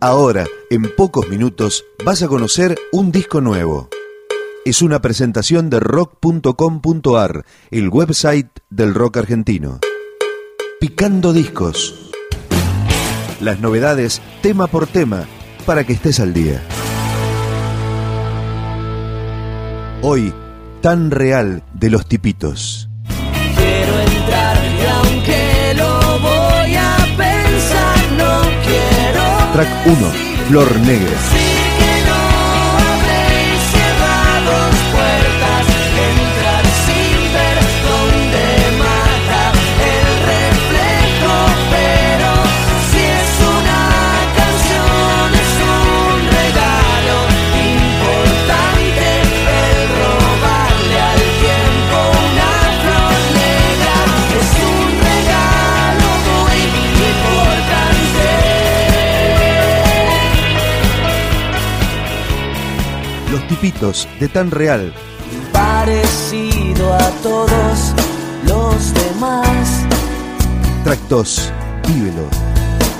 Ahora, en pocos minutos, vas a conocer un disco nuevo. Es una presentación de rock.com.ar, el website del rock argentino. Picando discos. Las novedades tema por tema para que estés al día. Hoy, tan real de los tipitos. Quiero entrar aunque lo voy a. Track 1, Flor Negra. De tan real. parecido a todos los demás. Track 2, Vívelo.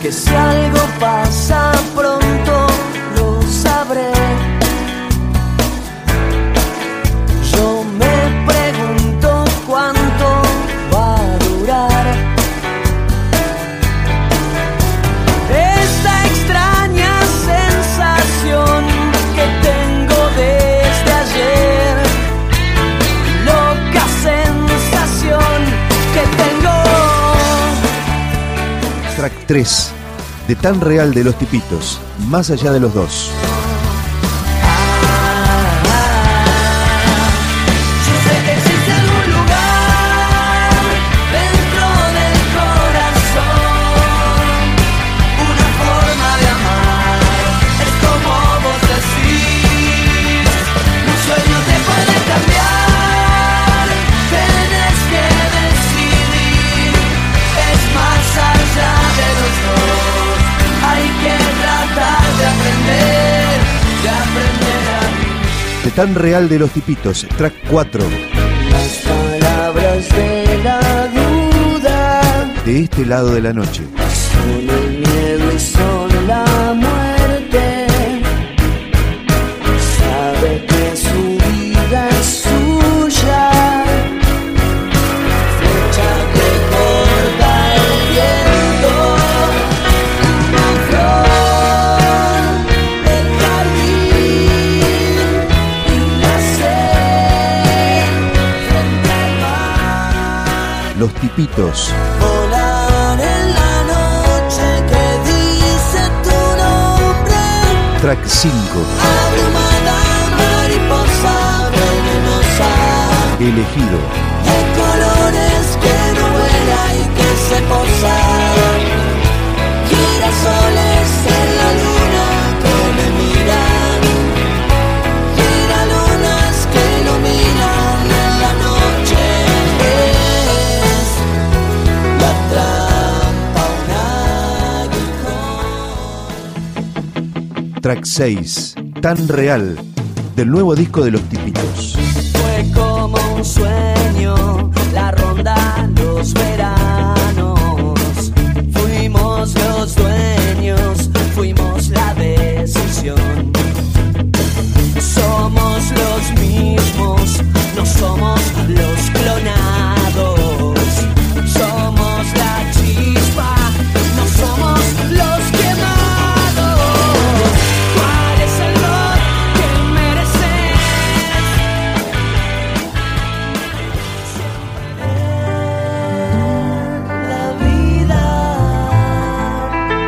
Que si algo pasa 3, de tan real de los tipitos, más allá de los dos. Tan real de los tipitos, track 4. Las palabras de la duda De este lado de la noche. Los tipitos, Volar en la noche que dice tu nombre, track 5. abrumada mariposa venenosa, Elegido. Track 6, tan real, del nuevo disco de los tipitos. Fue como un sueño, la ronda, los veranos.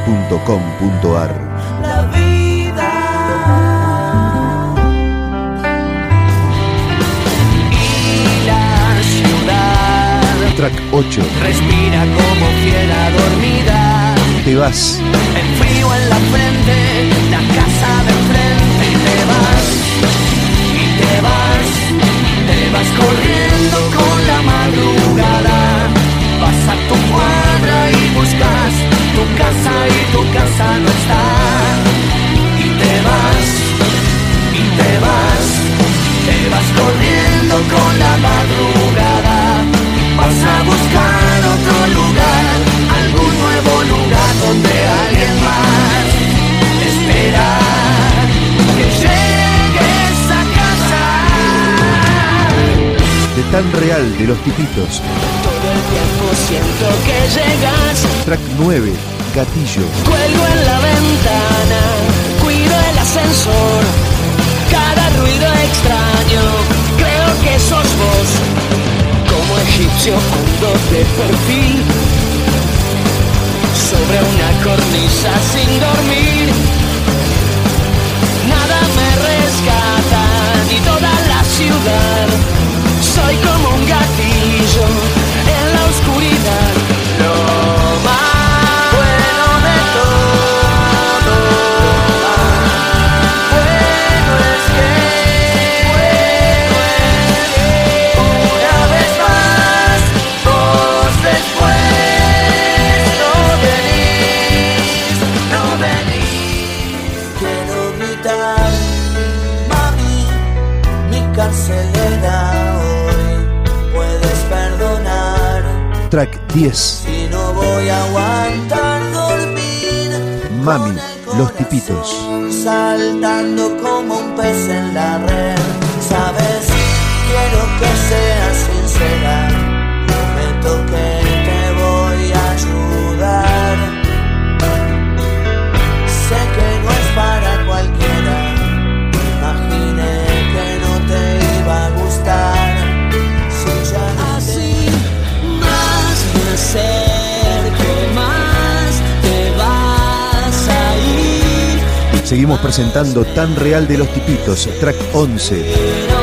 sé dónde lleva esta pendiente. Solo un lugar me es familiar. Oh, en vos, siempre vos, mi lugar en la vida. Adelanto, madrugada vas a buscar otro lugar, algún nuevo lugar donde alguien más espera que llegues a casa. De tan real de los tipitos. Todo el tiempo siento que llegas. Track 9, Gatillo. Cuelgo en la ventana, cuido el ascensor, cada ruido extraño que sos vos. Como egipcio con doble perfil. Sobre una cornisa sin dormir. Track 10, Si no voy a aguantar dormir. Mami, Los Tipitos. Saltando como un pez en la red. Sabes, quiero que seas sincera. Prometo que te Seguimos presentando Tan Real de los Tipitos, track 11. Pero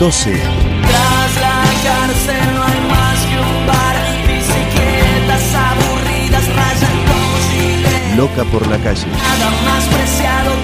12, Tras la cárcel no hay más que un bar. Bicicletas aburridas rayan como chile. Loca por la calle. Nada más preciado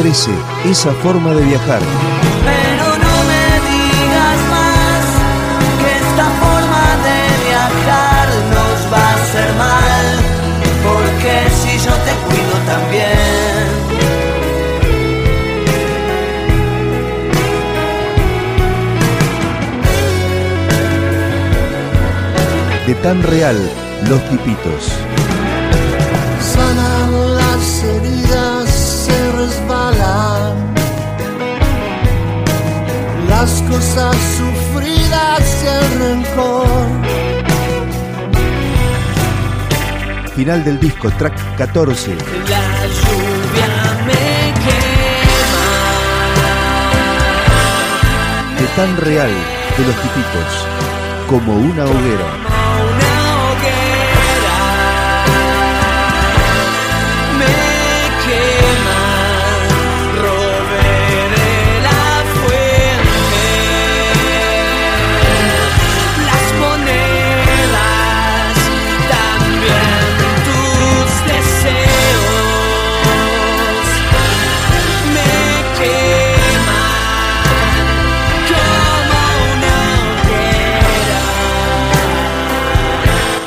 13, Esa forma de viajar. Pero no me digas más que esta forma de viajar nos va a hacer mal, porque si yo te cuido también. De Tan Real, los Tipitos. Final del disco, track 14. La lluvia me quema. De Tan Real de los Tipitos. Como una hoguera.